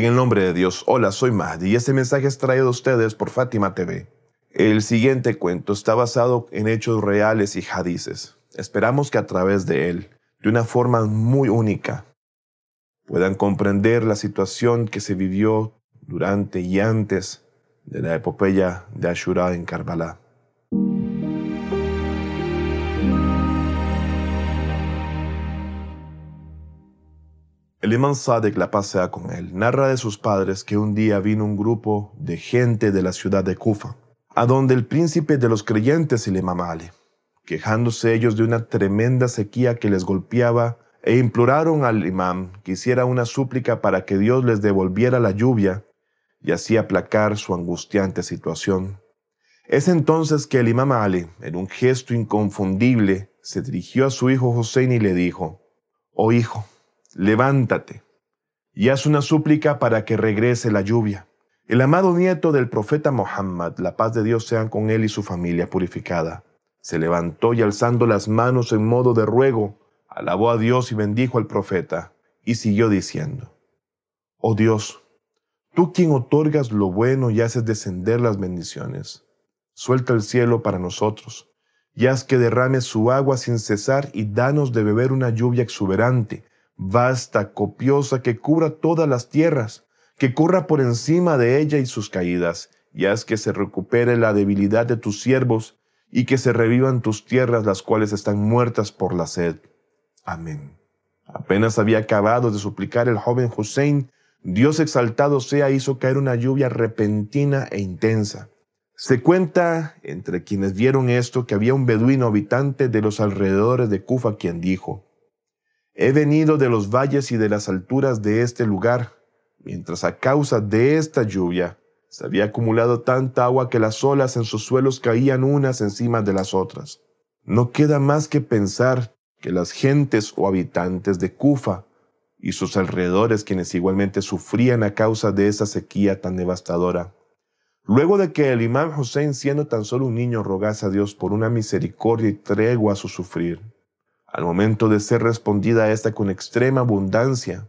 En el nombre de Dios, hola, soy Mahdi y este mensaje es traído a ustedes por Fátima TV. El siguiente cuento está basado en hechos reales y hadices. Esperamos que a través de él, de una forma muy única, puedan comprender la situación que se vivió durante y antes de la epopeya de Ashura en Karbala. El imán Sadek, la pasea con él, narra de sus padres que un día vino un grupo de gente de la ciudad de Kufa, a donde el príncipe de los creyentes, el imam Ali, quejándose ellos de una tremenda sequía que les golpeaba, e imploraron al imam que hiciera una súplica para que Dios les devolviera la lluvia y así aplacar su angustiante situación. Es entonces que el imam Ali, en un gesto inconfundible, se dirigió a su hijo Hussein y le dijo, Oh hijo, levántate y haz una súplica para que regrese la lluvia. El amado nieto del profeta Muhammad, la paz de Dios sea con él y su familia purificada, se levantó y alzando las manos en modo de ruego, alabó a Dios y bendijo al profeta, y siguió diciendo, Oh Dios, tú quien otorgas lo bueno y haces descender las bendiciones, suelta el cielo para nosotros, y haz que derrame su agua sin cesar y danos de beber una lluvia exuberante, vasta, copiosa, que cubra todas las tierras, que corra por encima de ella y sus caídas, y haz que se recupere la debilidad de tus siervos, y que se revivan tus tierras las cuales están muertas por la sed. Amén. Apenas había acabado de suplicar el joven Hussein, Dios exaltado sea hizo caer una lluvia repentina e intensa. Se cuenta entre quienes vieron esto que había un beduino habitante de los alrededores de Kufa quien dijo, He venido de los valles y de las alturas de este lugar, mientras a causa de esta lluvia se había acumulado tanta agua que las olas en sus suelos caían unas encima de las otras. No queda más que pensar que las gentes o habitantes de Kufa y sus alrededores, quienes igualmente sufrían a causa de esa sequía tan devastadora, luego de que el imán Hussein, siendo tan solo un niño, rogase a Dios por una misericordia y tregua a su sufrir, al momento de ser respondida a esta con extrema abundancia,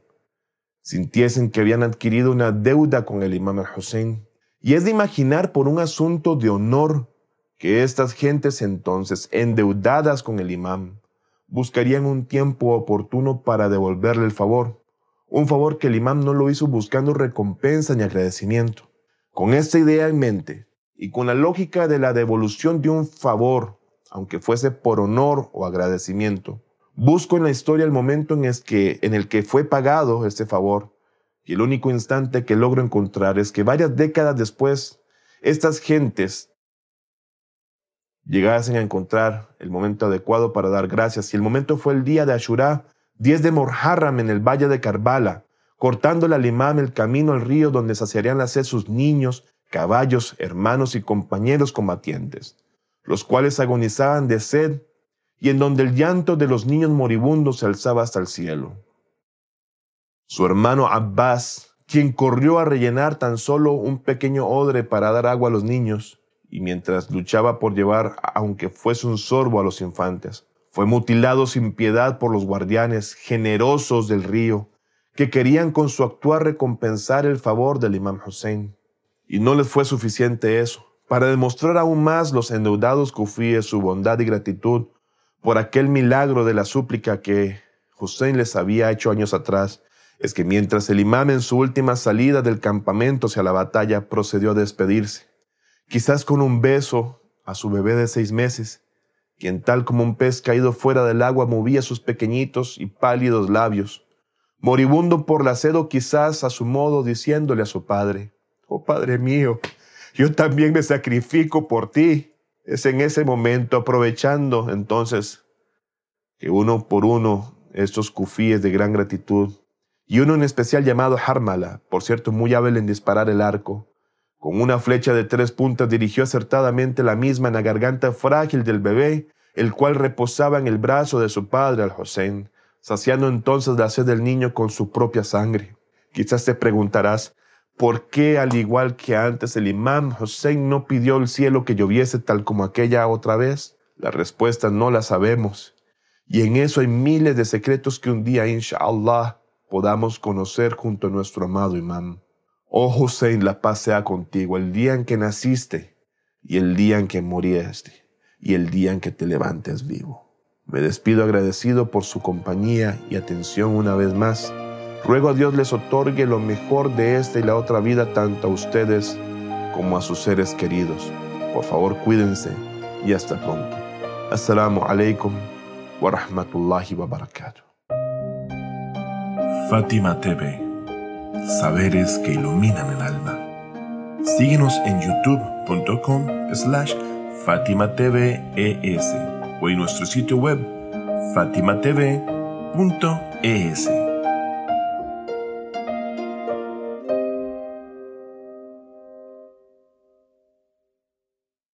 sintiesen que habían adquirido una deuda con el imam al-Hussein. Y es de imaginar por un asunto de honor que estas gentes entonces, endeudadas con el imam, buscarían un tiempo oportuno para devolverle el favor, un favor que el imam no lo hizo buscando recompensa ni agradecimiento. Con esta idea en mente y con la lógica de la devolución de un favor aunque fuese por honor o agradecimiento. Busco en la historia el momento en, que, en el que fue pagado este favor, y el único instante que logro encontrar es que varias décadas después, estas gentes llegasen a encontrar el momento adecuado para dar gracias, y el momento fue el día de Ashura, 10 de Morharram en el valle de Karbala, cortándole al imam el camino al río donde saciarían la sed sus niños, caballos, hermanos y compañeros combatientes los cuales agonizaban de sed y en donde el llanto de los niños moribundos se alzaba hasta el cielo. Su hermano Abbas, quien corrió a rellenar tan solo un pequeño odre para dar agua a los niños, y mientras luchaba por llevar, aunque fuese un sorbo a los infantes, fue mutilado sin piedad por los guardianes generosos del río, que querían con su actuar recompensar el favor del imam Hussein. Y no les fue suficiente eso para demostrar aún más los endeudados kufíes su bondad y gratitud por aquel milagro de la súplica que Hussein les había hecho años atrás, es que mientras el imam en su última salida del campamento hacia la batalla procedió a despedirse, quizás con un beso a su bebé de seis meses, quien tal como un pez caído fuera del agua movía sus pequeñitos y pálidos labios, moribundo por la sed o quizás a su modo diciéndole a su padre, Oh Padre mío, yo también me sacrifico por ti. Es en ese momento, aprovechando entonces que uno por uno, estos kufíes de gran gratitud, y uno en especial llamado Harmala, por cierto muy hábil en disparar el arco, con una flecha de tres puntas dirigió acertadamente la misma en la garganta frágil del bebé, el cual reposaba en el brazo de su padre, al Hossein, saciando entonces la sed del niño con su propia sangre. Quizás te preguntarás, ¿Por qué, al igual que antes, el imam Hussein no pidió al cielo que lloviese tal como aquella otra vez? La respuesta no la sabemos. Y en eso hay miles de secretos que un día, inshallah, podamos conocer junto a nuestro amado imán. Oh Hussein, la paz sea contigo el día en que naciste y el día en que moriste y el día en que te levantes vivo. Me despido agradecido por su compañía y atención una vez más. Ruego a Dios les otorgue lo mejor de esta y la otra vida tanto a ustedes como a sus seres queridos. Por favor, cuídense y hasta pronto. Assalamu alaikum wa rahmatullahi wa barakatuh. Fátima TV. Saberes que iluminan el alma. Síguenos en youtube.com slash Fátima o en nuestro sitio web fatimatv.es.